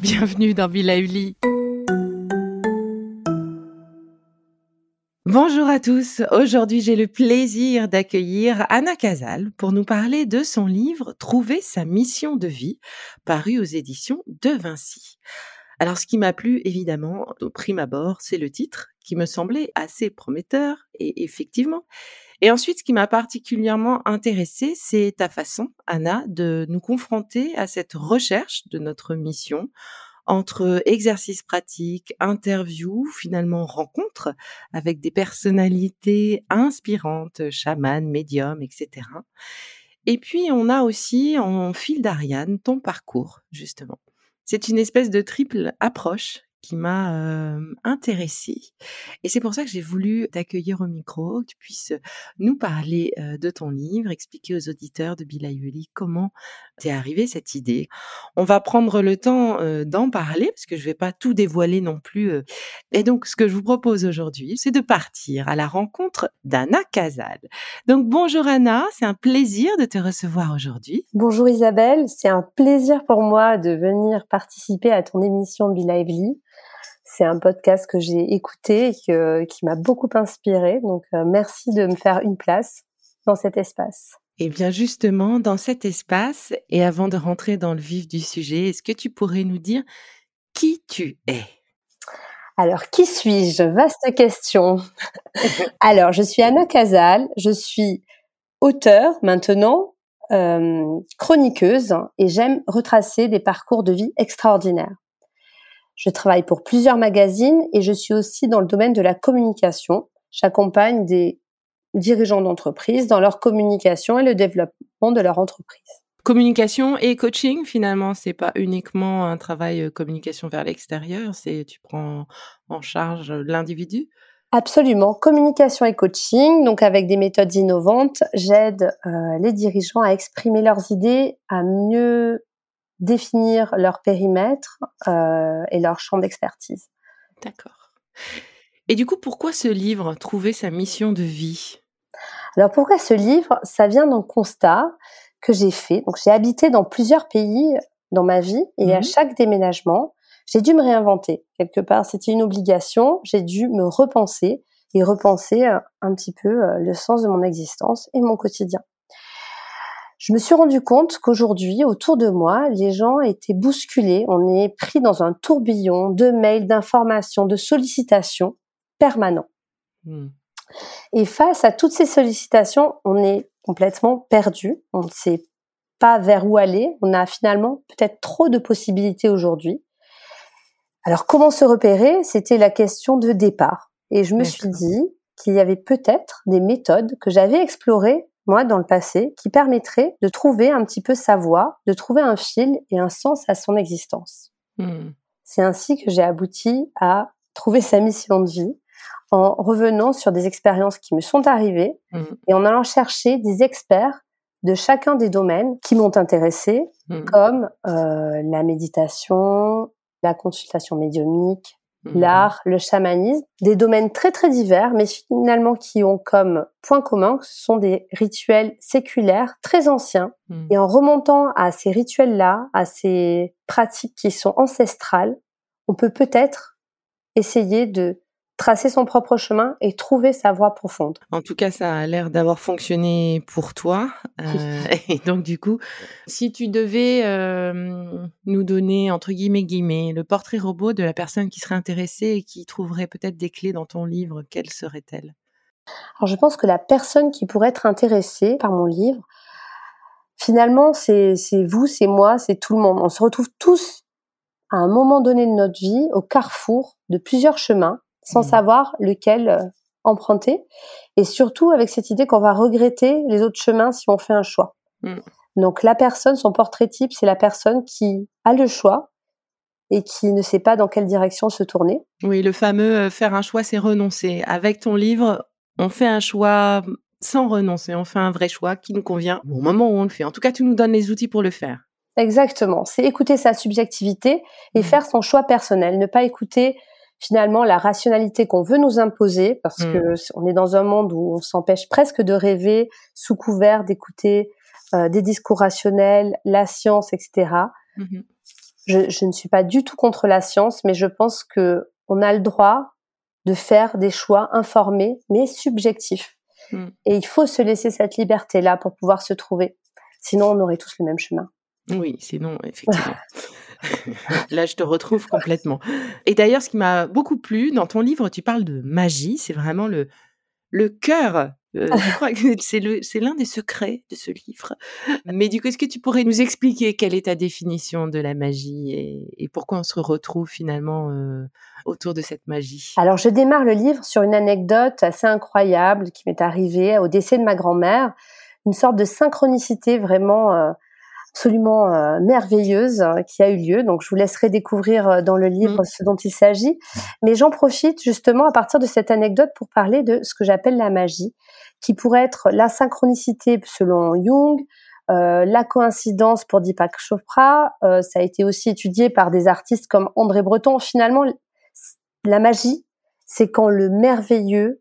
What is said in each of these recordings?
Bienvenue dans Villa Uli. Bonjour à tous. Aujourd'hui, j'ai le plaisir d'accueillir Anna Casal pour nous parler de son livre Trouver sa mission de vie, paru aux éditions de Vinci. Alors, ce qui m'a plu, évidemment, au prime abord, c'est le titre qui me semblait assez prometteur et effectivement. Et ensuite, ce qui m'a particulièrement intéressé, c'est ta façon, Anna, de nous confronter à cette recherche de notre mission entre exercices pratiques, interviews, finalement rencontres avec des personnalités inspirantes, chamanes, médiums, etc. Et puis on a aussi en fil d'Ariane ton parcours, justement. C'est une espèce de triple approche qui m'a intéressée. Et c'est pour ça que j'ai voulu t'accueillir au micro, que tu puisses nous parler de ton livre, expliquer aux auditeurs de Bilayuli comment t'es arrivé cette idée. On va prendre le temps d'en parler parce que je vais pas tout dévoiler non plus. Et donc, ce que je vous propose aujourd'hui, c'est de partir à la rencontre d'Anna Casal. Donc, bonjour Anna, c'est un plaisir de te recevoir aujourd'hui. Bonjour Isabelle, c'est un plaisir pour moi de venir participer à ton émission Bilayuli. C'est un podcast que j'ai écouté et qui m'a beaucoup inspiré. Donc, euh, merci de me faire une place dans cet espace. Et eh bien justement, dans cet espace, et avant de rentrer dans le vif du sujet, est-ce que tu pourrais nous dire qui tu es? Alors, qui suis-je? Vaste question. Alors, je suis Anna Casal, je suis auteure maintenant, euh, chroniqueuse, et j'aime retracer des parcours de vie extraordinaires. Je travaille pour plusieurs magazines et je suis aussi dans le domaine de la communication. J'accompagne des dirigeants d'entreprise dans leur communication et le développement de leur entreprise. Communication et coaching, finalement, c'est pas uniquement un travail euh, communication vers l'extérieur, c'est tu prends en charge l'individu? Absolument, communication et coaching, donc avec des méthodes innovantes, j'aide euh, les dirigeants à exprimer leurs idées, à mieux définir leur périmètre euh, et leur champ d'expertise. D'accord. Et du coup, pourquoi ce livre, Trouver sa mission de vie? Alors pourquoi ce livre? Ça vient d'un constat que j'ai fait. Donc j'ai habité dans plusieurs pays dans ma vie et à mmh chaque déménagement, j'ai dû me réinventer. Quelque part, c'était une obligation. J'ai dû me repenser et repenser euh, un petit peu euh, le sens de mon existence et mon quotidien je me suis rendu compte qu'aujourd'hui, autour de moi, les gens étaient bousculés. On est pris dans un tourbillon de mails, d'informations, de sollicitations permanents. Hmm. Et face à toutes ces sollicitations, on est complètement perdu. On ne sait pas vers où aller. On a finalement peut-être trop de possibilités aujourd'hui. Alors, comment se repérer? C'était la question de départ. Et je me suis dit qu'il y avait peut-être des méthodes que j'avais explorées moi, dans le passé, qui permettrait de trouver un petit peu sa voie, de trouver un fil et un sens à son existence. Hmm. C'est ainsi que j'ai abouti à trouver sa mission de vie en revenant sur des expériences qui me sont arrivées hmm. et en allant chercher des experts de chacun des domaines qui m'ont intéressé, hmm. comme euh, la méditation, la consultation médiumnique, Mhm. l'art, le chamanisme, des domaines très très divers, mais finalement qui ont comme point commun ce sont des rituels séculaires très anciens. Mhm. Et en remontant à ces rituels-là, à ces pratiques qui sont ancestrales, on peut peut-être essayer de tracer son propre chemin et trouver sa voie profonde. En tout cas, ça a l'air d'avoir fonctionné pour toi. Euh, et donc, du coup, si tu devais euh, nous donner, entre guillemets, guillemets, le portrait robot de la personne qui serait intéressée et qui trouverait peut-être des clés dans ton livre, quelle serait-elle? Alors, je pense que la personne qui pourrait être intéressée par mon livre, finalement, c'est vous, c'est moi, c'est tout le monde. On se retrouve tous à un moment donné de notre vie au carrefour de plusieurs chemins sans mmh. savoir lequel euh, emprunter et surtout avec cette idée qu'on va regretter les autres chemins si on fait un choix. Mmh. Donc la personne, son portrait type, c'est la personne qui a le choix et qui ne sait pas dans quelle direction se tourner. Oui, le fameux euh, faire un choix, c'est renoncer. Avec ton livre, on fait un choix sans renoncer, on fait un vrai choix qui nous convient au moment où on le fait. En tout cas, tu nous donnes les outils pour le faire. Exactement, c'est écouter sa subjectivité et mmh. faire son choix personnel, ne pas écouter finalement la rationalité qu'on veut nous imposer, parce mmh. que on est dans un monde où on s'empêche presque de rêver sous couvert d'écouter euh, des discours rationnels, la science, etc. Mmh je, je, ne suis pas du tout contre la science, mais je pense que on a le droit de faire des choix informés, mais subjectifs. Mmh. Et il faut se laisser cette liberté-là pour pouvoir se trouver. Sinon, on aurait tous le même chemin. Oui, sinon, effectivement. Là, je te retrouve complètement. Et d'ailleurs, ce qui m'a beaucoup plu, dans ton livre, tu parles de magie. C'est vraiment le, le cœur. Euh, je crois que c'est l'un des secrets de ce livre. Mais du coup, est-ce que tu pourrais nous expliquer quelle est ta définition de la magie et, pourquoi on se retrouve finalement euh, autour de cette magie? Alors, je démarre le livre sur une anecdote assez incroyable qui m'est arrivée au décès de ma grand-mère. Une sorte de synchronicité vraiment euh, absolument euh, merveilleuse hein, qui a eu lieu. Donc, je vous laisserai découvrir euh, dans le livre mmh. ce dont il s'agit. Mais j'en profite justement à partir de cette anecdote pour parler de ce que j'appelle la magie, qui pourrait être la synchronicité selon Jung, euh, la coïncidence pour Deepak Chopra. Euh, ça a été aussi étudié par des artistes comme André Breton. Finalement, la magie, c'est quand le merveilleux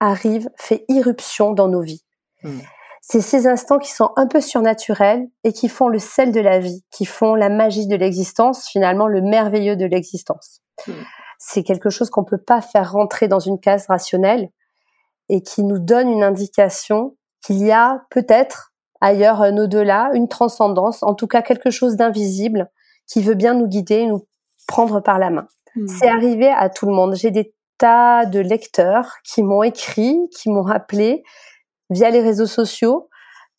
arrive, fait irruption dans nos vies. Mmh c'est ces instants qui sont un peu surnaturels et qui font le sel de la vie, qui font la magie de l'existence, finalement le merveilleux de l'existence. Hmm. C'est quelque chose qu'on peut pas faire rentrer dans une case rationnelle et qui nous donne une indication qu'il y a peut-être ailleurs un au-delà, une transcendance, en tout cas quelque chose d'invisible qui veut bien nous guider, nous prendre par la main. Hmm. C'est arrivé à tout le monde. J'ai des tas de lecteurs qui m'ont écrit, qui m'ont rappelé via les réseaux sociaux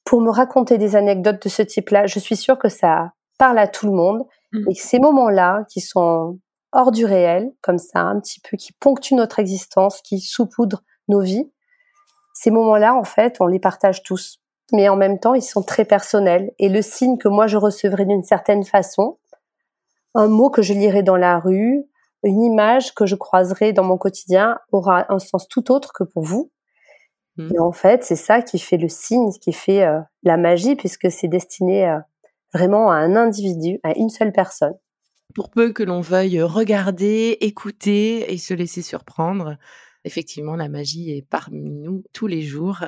pour me raconter des anecdotes de ce type-là. Je suis sûre que ça parle à tout le monde mmh. et que ces moments-là qui sont hors du réel, comme ça, un petit peu, qui ponctuent notre existence, qui saupoudrent nos vies, ces moments-là, en fait, on les partage tous. Mais en même temps, ils sont très personnels. Et le signe que moi, je recevrai d'une certaine façon, un mot que je lirai dans la rue, une image que je croiserai dans mon quotidien aura un sens tout autre que pour vous. Mmh. Et en fait, c'est ça qui fait le signe, qui fait euh, la magie, puisque c'est destiné euh, vraiment à un individu, à une seule personne. Pour peu que l'on veuille regarder, écouter et se laisser surprendre, effectivement, la magie est parmi nous tous les jours.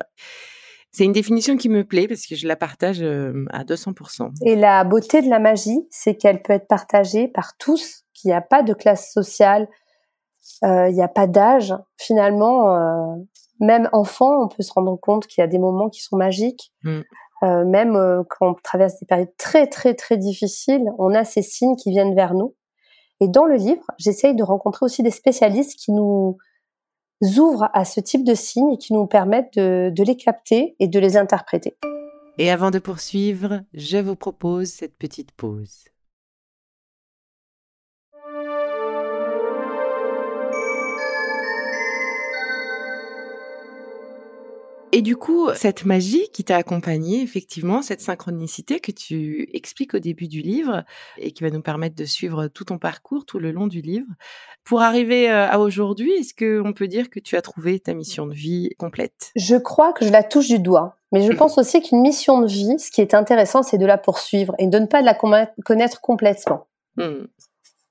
C'est une définition qui me plaît parce que je la partage euh, à 200%. Et la beauté de la magie, c'est qu'elle peut être partagée par tous, qu'il n'y a pas de classe sociale, il n'y a pas d'âge. Finalement, même enfant, on peut se rendre compte qu'il y a des moments qui sont magiques. Mm. Euh, même euh, quand on traverse des périodes très très très difficiles, on a ces signes qui viennent vers nous. Et dans le livre, j'essaye de rencontrer aussi des spécialistes qui nous ouvrent à ce type de signes et qui nous permettent de, de les capter et de les interpréter. Et avant de poursuivre, je vous propose cette petite pause. Et du coup, cette magie qui t'a accompagné, effectivement, cette synchronicité que tu expliques au début du livre et qui va nous permettre de suivre tout ton parcours tout le long du livre, pour arriver euh, à aujourd'hui, est-ce qu'on peut dire que tu as trouvé ta mission de vie complète? Je crois que je la touche du doigt. Mais je pense aussi qu'une mission de vie, ce qui est intéressant, c'est de la poursuivre et de ne pas la connaître complètement. Hmm.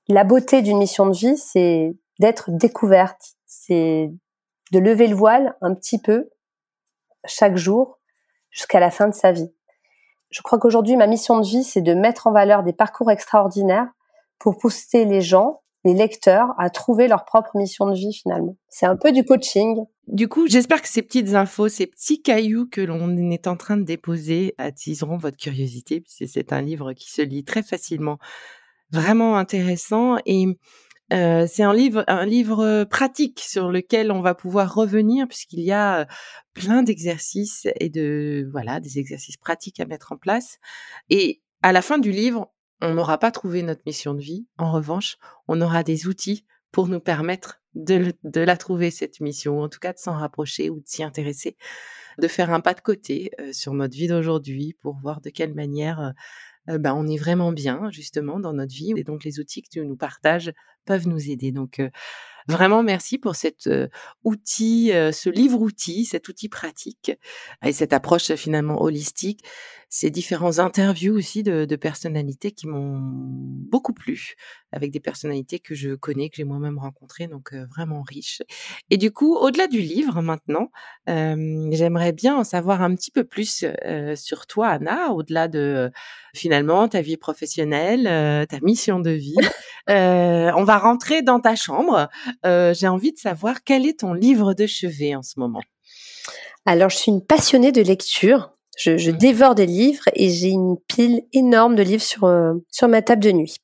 La beauté d'une mission de vie, c'est d'être découverte, c'est de lever le voile un petit peu chaque jour jusqu'à la fin de sa vie. Je crois qu'aujourd'hui, ma mission de vie, c'est de mettre en valeur des parcours extraordinaires pour pousser les gens, les lecteurs à trouver leur propre mission de vie finalement. C'est un peu du coaching. Du coup, j'espère que ces petites infos, ces petits cailloux que l'on est en train de déposer attiseront votre curiosité, puisque c'est un livre qui se lit très facilement, vraiment intéressant et euh, c'est un livre, un livre pratique sur lequel on va pouvoir revenir puisqu'il y a plein d'exercices et de voilà des exercices pratiques à mettre en place. Et à la fin du livre, on n'aura pas trouvé notre mission de vie. En revanche, on aura des outils pour nous permettre de, la trouver, cette mission, ou en tout cas de s'en rapprocher ou de s'y intéresser, de faire un pas de côté euh, sur notre vie d'aujourd'hui pour voir de quelle manière euh, ben, on est vraiment bien justement dans notre vie. Et donc les outils que tu nous partages peuvent nous aider. Donc euh, Vraiment, merci pour cet outil, ce livre-outil, cet outil pratique et cette approche finalement holistique. Ces différents interviews aussi de, de personnalités qui m'ont beaucoup plu, avec des personnalités que je connais, que j'ai moi-même rencontrées, donc vraiment riches. Et du coup, au-delà du livre maintenant, j'aimerais bien en savoir un petit peu plus sur toi, Anna, au-delà de finalement ta vie professionnelle, ta mission de vie. on va rentrer dans ta chambre j'ai envie de savoir quel est ton livre de chevet en ce moment. Alors, je suis une passionnée de lecture. Je, mmh. dévore des livres et j'ai une pile énorme de livres sur, euh, sur ma table de nuit.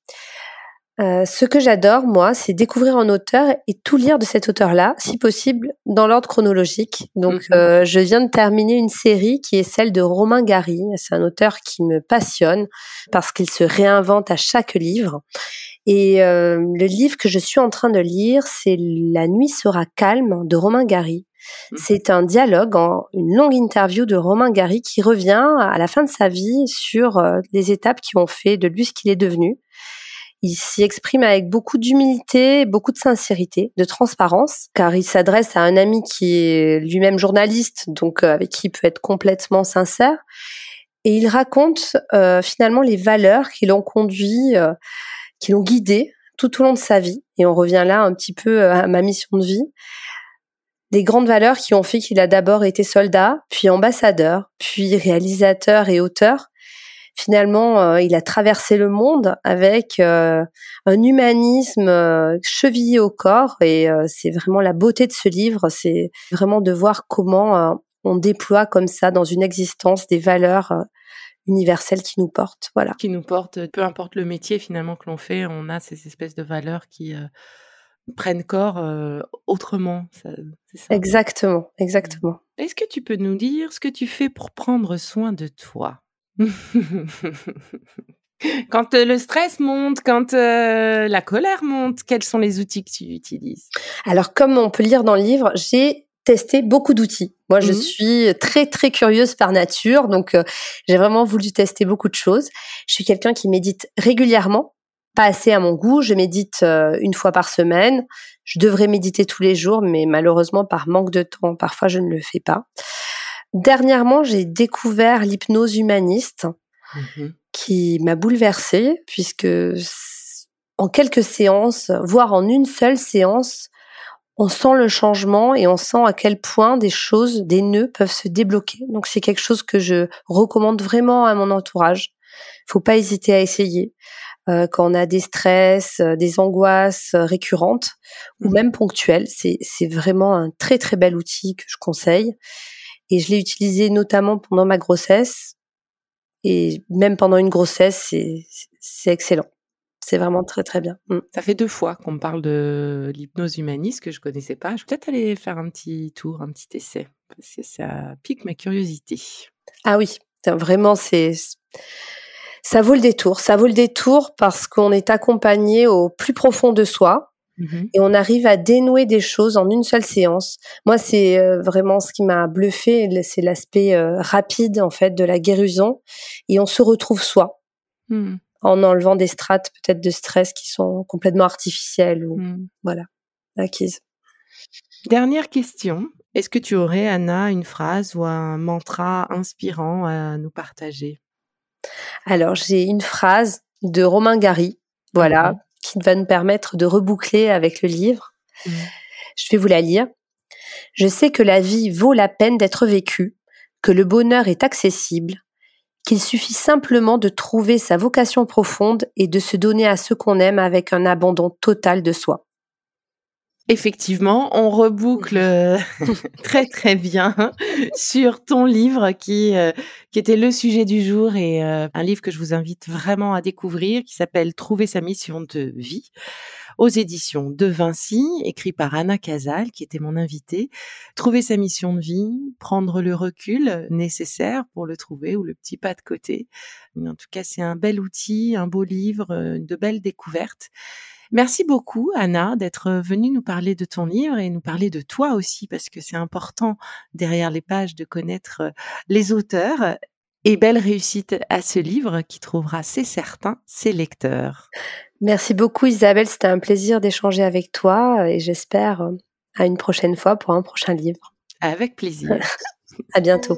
Euh, ce que j'adore, moi, c'est découvrir un auteur et tout lire de cet auteur-là, si possible, dans l'ordre chronologique. Donc, mmh je viens de terminer une série qui est celle de Romain Gary. C'est un auteur qui me passionne parce qu'il se réinvente à chaque livre. Et euh, le livre que je suis en train de lire, c'est La nuit sera calme de Romain Gary. Mmh. C'est un dialogue, une longue interview de Romain Gary qui revient à la fin de sa vie sur euh, les étapes qui ont fait de lui ce qu'il est devenu. Il s'y exprime avec beaucoup d'humilité, beaucoup de sincérité, de transparence, car il s'adresse à un ami qui est lui-même journaliste, donc euh, avec qui il peut être complètement sincère. Et il raconte finalement les valeurs qui l'ont conduit qui l'ont guidé tout au long de sa vie. Et on revient là un petit peu euh, à ma mission de vie. Des grandes valeurs qui ont fait qu'il a d'abord été soldat, puis ambassadeur, puis réalisateur et auteur. Finalement, euh, il a traversé le monde avec euh, un humanisme chevillé au corps et c'est vraiment la beauté de ce livre, c'est vraiment de voir comment on déploie comme ça dans une existence des valeurs universelle qui nous porte. Voilà. Qui nous porte, peu importe le métier finalement que l'on fait, on a ces espèces de valeurs qui euh, prennent corps euh, autrement. Exactement, exactement. Est-ce que tu peux nous dire ce que tu fais pour prendre soin de toi? Quand euh, le stress monte, quand la colère monte, quels sont les outils que tu utilises? Alors, comme on peut lire dans le livre, j'ai testé beaucoup d'outils. Moi, je mmh suis très très curieuse par nature, donc euh, j'ai vraiment voulu tester beaucoup de choses. Je suis quelqu'un qui médite régulièrement, pas assez à mon goût. Je médite euh, une fois par semaine. Je devrais méditer tous les jours, mais malheureusement par manque de temps, parfois je ne le fais pas. Dernièrement, j'ai découvert l'hypnose humaniste, mmh qui m'a bouleversée puisque en quelques séances, voire en une seule séance, on sent le changement et on sent à quel point des choses, des nœuds peuvent se débloquer. Donc c'est quelque chose que je recommande vraiment à mon entourage. Faut pas hésiter à essayer. Euh, quand on a des stress, euh, des angoisses euh, récurrentes ou mmh. même ponctuelles, c'est vraiment un très très bel outil que je conseille. Et je l'ai utilisé notamment pendant ma grossesse. Et même pendant une grossesse, c'est excellent. C'est vraiment très très bien. Mmh. Ça fait deux fois qu'on me parle de l'hypnose humaniste que je connaissais pas. Je vais peut-être aller faire un petit tour, un petit essai, parce que ça pique ma curiosité. Ah oui, vraiment c'est ça vaut le détour. Ça vaut le détour parce qu'on est accompagné au plus profond de soi mmh et on arrive à dénouer des choses en une seule séance. Moi, c'est euh, vraiment ce qui m'a bluffé, c'est l'aspect euh, rapide en fait de la guérison et on se retrouve soi. Mmh en enlevant des strates peut-être de stress qui sont complètement artificielles ou mmh. voilà acquises. Dernière question. Est-ce que tu aurais, Anna, une phrase ou un mantra inspirant à nous partager? Alors, j'ai une phrase de Romain Gary, voilà, qui va nous permettre de reboucler avec le livre. Mmh. Je vais vous la lire. Je sais que la vie vaut la peine d'être vécue, que le bonheur est accessible, qu'il suffit simplement de trouver sa vocation profonde et de se donner à ce qu'on aime avec un abandon total de soi. Effectivement, on reboucle euh, très très bien sur ton livre qui euh, qui était le sujet du jour et euh, un livre que je vous invite vraiment à découvrir qui s'appelle Trouver sa mission de vie aux éditions de Vinci, écrit par Anna Casal qui était mon invitée. Trouver sa mission de vie, prendre le recul nécessaire pour le trouver ou le petit pas de côté. en tout cas, c'est un bel outil, un beau livre, de belles découvertes. Merci beaucoup, Anna, d'être venue nous parler de ton livre et nous parler de toi aussi, parce que c'est important derrière les pages de connaître les auteurs. Et belle réussite à ce livre qui trouvera, c'est certain, ses lecteurs. Merci beaucoup, Isabelle. C'était un plaisir d'échanger avec toi et j'espère à une prochaine fois pour un prochain livre. Avec plaisir. à bientôt.